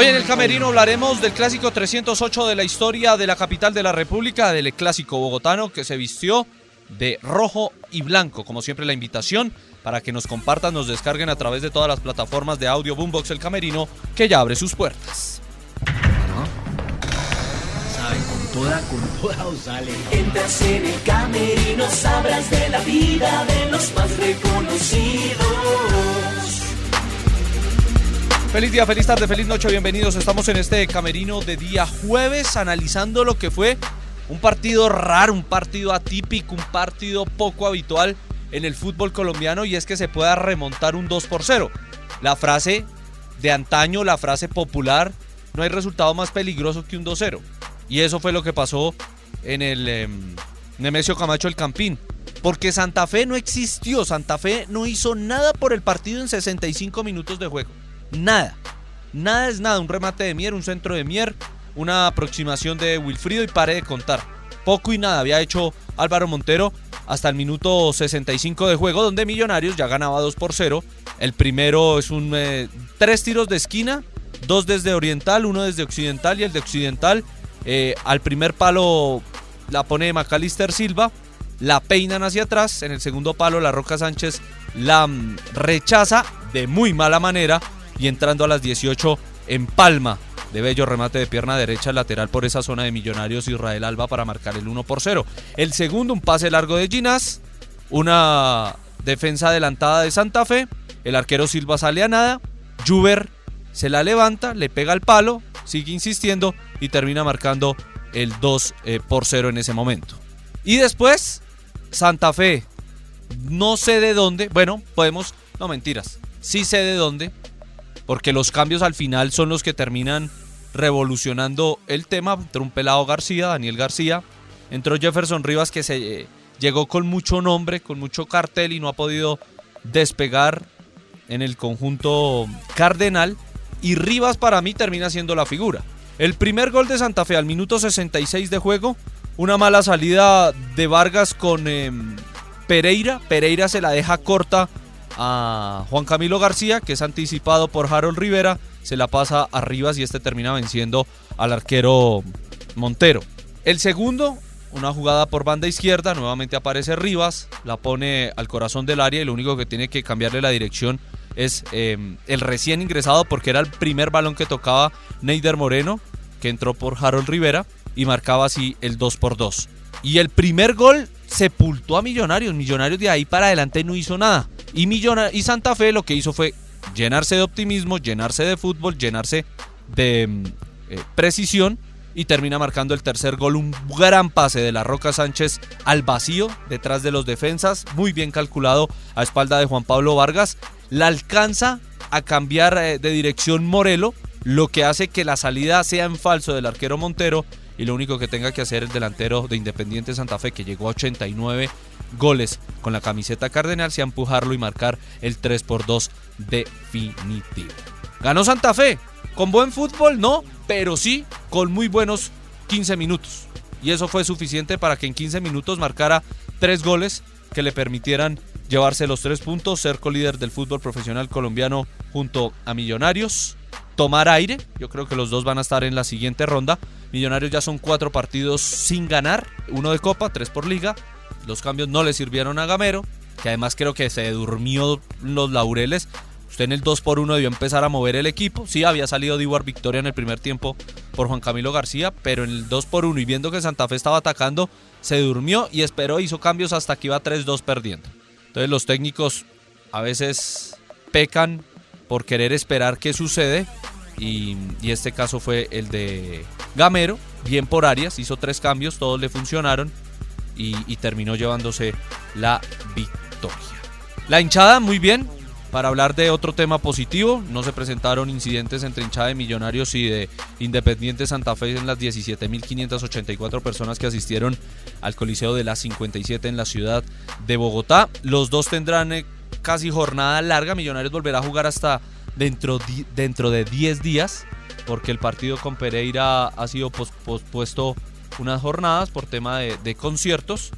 Hoy en el Camerino hablaremos del clásico 308 de la historia de la capital de la República, del clásico bogotano que se vistió de rojo y blanco. Como siempre la invitación para que nos compartan, nos descarguen a través de todas las plataformas de audio Boombox El Camerino que ya abre sus puertas. ¿Saben? Con toda, con toda os sale. Entras en el camerino, sabrás de la vida de los más reconocidos. Feliz día, feliz tarde, feliz noche, bienvenidos. Estamos en este camerino de día jueves analizando lo que fue un partido raro, un partido atípico, un partido poco habitual en el fútbol colombiano y es que se pueda remontar un 2 por 0. La frase de antaño, la frase popular, no hay resultado más peligroso que un 2-0. Y eso fue lo que pasó en el em, Nemesio Camacho el Campín. Porque Santa Fe no existió, Santa Fe no hizo nada por el partido en 65 minutos de juego. Nada. Nada es nada. Un remate de Mier, un centro de Mier, una aproximación de Wilfrido y pare de contar. Poco y nada había hecho Álvaro Montero hasta el minuto 65 de juego, donde Millonarios ya ganaba 2 por 0. El primero es un eh, tres tiros de esquina, dos desde Oriental, uno desde Occidental y el de Occidental eh, al primer palo la pone Macalister Silva, la peinan hacia atrás, en el segundo palo la Roca Sánchez la mm, rechaza de muy mala manera y entrando a las 18 en Palma de bello remate de pierna derecha lateral por esa zona de Millonarios Israel Alba para marcar el 1 por 0. El segundo, un pase largo de Ginás, una defensa adelantada de Santa Fe, el arquero Silva sale a nada, Juber se la levanta, le pega el palo, sigue insistiendo y termina marcando el 2 eh, por 0 en ese momento. Y después, Santa Fe, no sé de dónde, bueno, podemos, no mentiras, sí sé de dónde, porque los cambios al final son los que terminan revolucionando el tema. Entró un pelado García, Daniel García, entró Jefferson Rivas que se eh, llegó con mucho nombre, con mucho cartel y no ha podido despegar en el conjunto cardenal. Y Rivas para mí termina siendo la figura. El primer gol de Santa Fe al minuto 66 de juego, una mala salida de Vargas con eh, Pereira. Pereira se la deja corta a Juan Camilo García, que es anticipado por Harold Rivera, se la pasa a Rivas y este termina venciendo al arquero Montero. El segundo, una jugada por banda izquierda, nuevamente aparece Rivas, la pone al corazón del área y lo único que tiene que cambiarle la dirección es eh, el recién ingresado porque era el primer balón que tocaba Neider Moreno, que entró por Harold Rivera y marcaba así el 2 por 2. Y el primer gol sepultó a Millonarios. Millonarios de ahí para adelante no hizo nada. Y, y Santa Fe lo que hizo fue llenarse de optimismo, llenarse de fútbol, llenarse de mm, eh, precisión y termina marcando el tercer gol. Un gran pase de la Roca Sánchez al vacío detrás de los defensas, muy bien calculado a espalda de Juan Pablo Vargas. La alcanza a cambiar eh, de dirección Morelo, lo que hace que la salida sea en falso del arquero Montero y lo único que tenga que hacer el delantero de Independiente Santa Fe, que llegó a 89 goles con la camiseta cardenal, sea empujarlo y marcar el 3 por 2 definitivo. Ganó Santa Fe, con buen fútbol no, pero sí con muy buenos 15 minutos. Y eso fue suficiente para que en 15 minutos marcara tres goles que le permitieran llevarse los tres puntos, ser colíder del fútbol profesional colombiano junto a Millonarios, tomar aire. Yo creo que los dos van a estar en la siguiente ronda. Millonarios ya son cuatro partidos sin ganar, uno de Copa, tres por Liga. Los cambios no le sirvieron a Gamero, que además creo que se durmió los laureles. Usted en el 2 por 1 debió empezar a mover el equipo. Sí, había salido Diwar Victoria en el primer tiempo por Juan Camilo García, pero en el 2 por 1 y viendo que Santa Fe estaba atacando, se durmió y esperó, hizo cambios hasta que iba 3-2 perdiendo. Entonces los técnicos a veces pecan por querer esperar qué sucede y, y este caso fue el de Gamero, bien por Arias, hizo tres cambios, todos le funcionaron y, terminó llevándose la victoria. La hinchada, muy bien, para hablar de otro tema positivo, no se presentaron incidentes entre hinchada de Millonarios y de Independiente Santa Fe en las 17.584 personas que asistieron al Coliseo de las 57 en la ciudad de Bogotá. Los dos tendrán eh, casi jornada larga, Millonarios volverá a jugar hasta dentro, dentro de 10 días, porque el partido con Pereira ha sido pospuesto unas jornadas por tema de, de conciertos.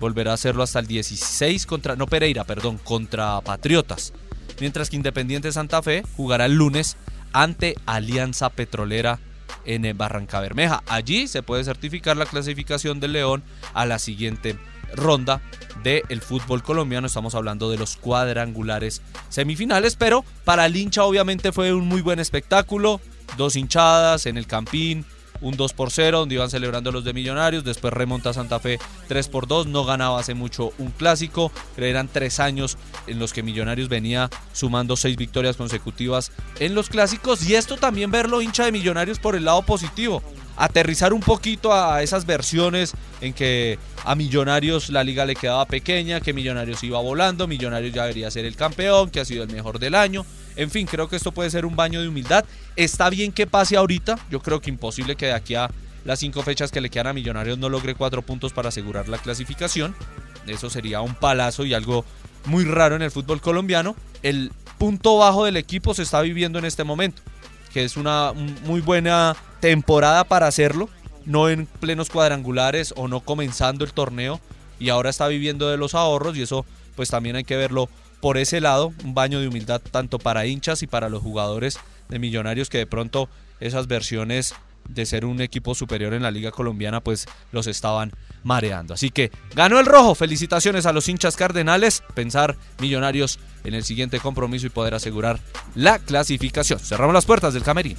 Volverá a hacerlo hasta el 16 contra, no Pereira, perdón, contra Patriotas mientras que Independiente Santa Fe jugará el lunes ante Alianza Petrolera en Barranca Bermeja. Allí se puede certificar la clasificación del León a la siguiente ronda del fútbol colombiano. Estamos hablando de los cuadrangulares semifinales, pero para el hincha obviamente fue un muy buen espectáculo. Dos hinchadas en el Campín, un 2 por 0, donde iban celebrando los de Millonarios. Después remonta Santa Fe 3 por 2. No ganaba hace mucho un clásico. Eran tres años en los que Millonarios venía sumando seis victorias consecutivas en los clásicos. Y esto también verlo hincha de Millonarios por el lado positivo. Aterrizar un poquito a esas versiones en que a Millonarios la liga le quedaba pequeña, que Millonarios iba volando, Millonarios ya debería ser el campeón, que ha sido el mejor del año. En fin, creo que esto puede ser un baño de humildad. Está bien que pase ahorita. Yo creo que imposible que de aquí a las cinco fechas que le quedan a Millonarios no logre cuatro puntos para asegurar la clasificación. Eso sería un palazo y algo muy raro en el fútbol colombiano. El punto bajo del equipo se está viviendo en este momento, que es una muy buena temporada para hacerlo, no en plenos cuadrangulares o no comenzando el torneo y ahora está viviendo de los ahorros y eso pues también hay que verlo por ese lado, un baño de humildad tanto para hinchas y para los jugadores de Millonarios que de pronto esas versiones de ser un equipo superior en la liga colombiana pues los estaban mareando. Así que ganó el rojo, felicitaciones a los hinchas cardenales, pensar Millonarios en el siguiente compromiso y poder asegurar la clasificación. Cerramos las puertas del camerino.